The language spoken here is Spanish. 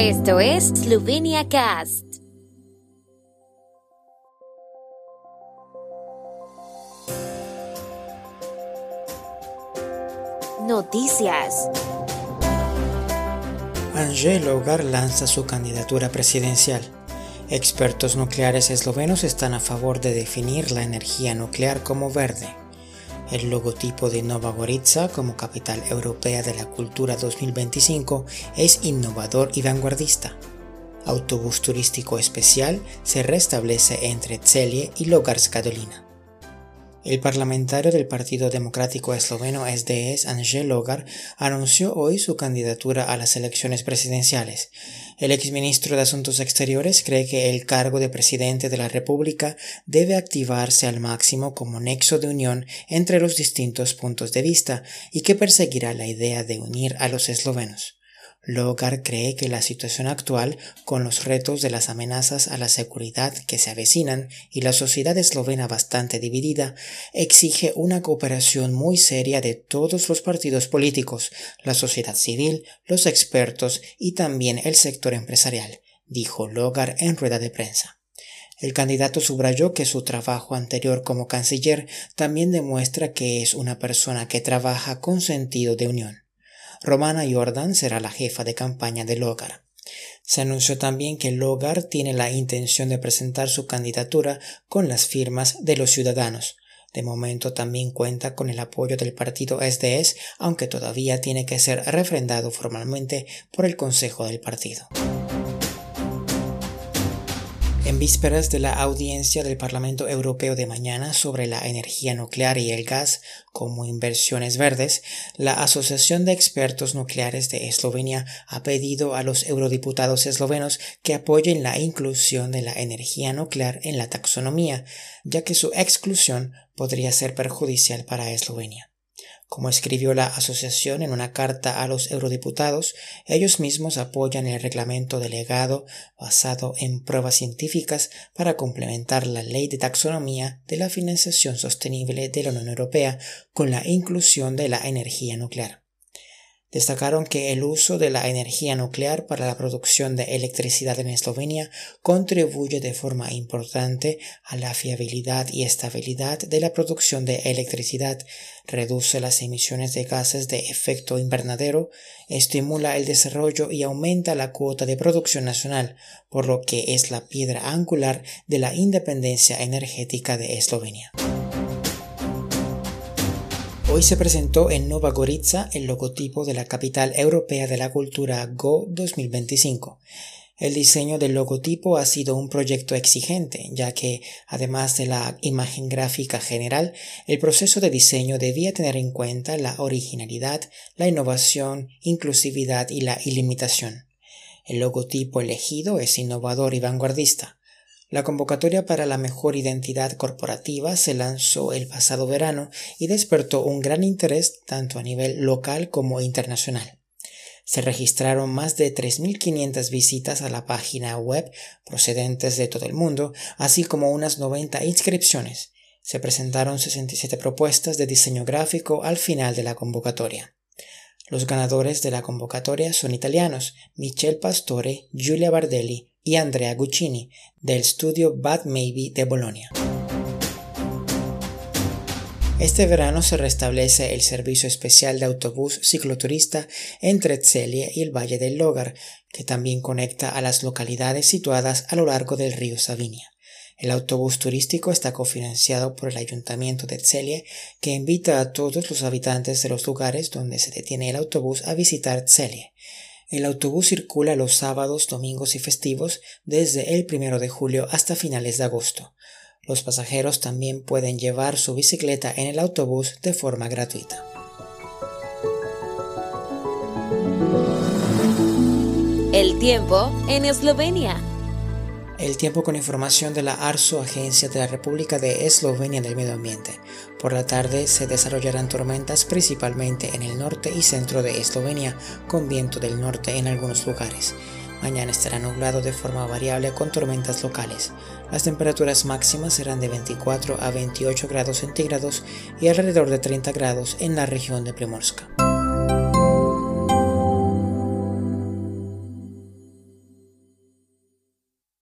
Esto es Slovenia Cast. Noticias. Angel Logar lanza su candidatura presidencial. Expertos nucleares eslovenos están a favor de definir la energía nuclear como verde. El logotipo de Nova Gorica como capital europea de la cultura 2025 es innovador y vanguardista. Autobús turístico especial se restablece entre Celje y Logarska Dolina. El parlamentario del Partido Democrático Esloveno SDS, Angel Logar, anunció hoy su candidatura a las elecciones presidenciales. El exministro de Asuntos Exteriores cree que el cargo de presidente de la República debe activarse al máximo como nexo de unión entre los distintos puntos de vista y que perseguirá la idea de unir a los eslovenos. Logar cree que la situación actual, con los retos de las amenazas a la seguridad que se avecinan y la sociedad eslovena bastante dividida, exige una cooperación muy seria de todos los partidos políticos, la sociedad civil, los expertos y también el sector empresarial, dijo Logar en rueda de prensa. El candidato subrayó que su trabajo anterior como canciller también demuestra que es una persona que trabaja con sentido de unión. Romana Jordan será la jefa de campaña de Logar. Se anunció también que Logar tiene la intención de presentar su candidatura con las firmas de los ciudadanos. De momento también cuenta con el apoyo del partido SDS, aunque todavía tiene que ser refrendado formalmente por el Consejo del partido. En vísperas de la audiencia del Parlamento Europeo de mañana sobre la energía nuclear y el gas como inversiones verdes, la Asociación de Expertos Nucleares de Eslovenia ha pedido a los eurodiputados eslovenos que apoyen la inclusión de la energía nuclear en la taxonomía, ya que su exclusión podría ser perjudicial para Eslovenia. Como escribió la asociación en una carta a los eurodiputados, ellos mismos apoyan el reglamento delegado basado en pruebas científicas para complementar la ley de taxonomía de la financiación sostenible de la Unión Europea con la inclusión de la energía nuclear. Destacaron que el uso de la energía nuclear para la producción de electricidad en Eslovenia contribuye de forma importante a la fiabilidad y estabilidad de la producción de electricidad, reduce las emisiones de gases de efecto invernadero, estimula el desarrollo y aumenta la cuota de producción nacional, por lo que es la piedra angular de la independencia energética de Eslovenia. Hoy se presentó en Nova Gorica el logotipo de la capital europea de la cultura Go 2025. El diseño del logotipo ha sido un proyecto exigente, ya que, además de la imagen gráfica general, el proceso de diseño debía tener en cuenta la originalidad, la innovación, inclusividad y la ilimitación. El logotipo elegido es innovador y vanguardista. La convocatoria para la mejor identidad corporativa se lanzó el pasado verano y despertó un gran interés tanto a nivel local como internacional. Se registraron más de 3.500 visitas a la página web procedentes de todo el mundo, así como unas 90 inscripciones. Se presentaron 67 propuestas de diseño gráfico al final de la convocatoria. Los ganadores de la convocatoria son italianos, Michel Pastore, Giulia Bardelli, y Andrea Guccini del estudio Bad Maybe de Bolonia. Este verano se restablece el servicio especial de autobús cicloturista entre Tselie y el Valle del Logar, que también conecta a las localidades situadas a lo largo del río Savinia. El autobús turístico está cofinanciado por el ayuntamiento de Tselie, que invita a todos los habitantes de los lugares donde se detiene el autobús a visitar Tselie. El autobús circula los sábados, domingos y festivos desde el primero de julio hasta finales de agosto. Los pasajeros también pueden llevar su bicicleta en el autobús de forma gratuita. El tiempo en Eslovenia. El tiempo con información de la ARSO, Agencia de la República de Eslovenia del Medio Ambiente. Por la tarde se desarrollarán tormentas principalmente en el norte y centro de Eslovenia, con viento del norte en algunos lugares. Mañana estará nublado de forma variable con tormentas locales. Las temperaturas máximas serán de 24 a 28 grados centígrados y alrededor de 30 grados en la región de Primorska.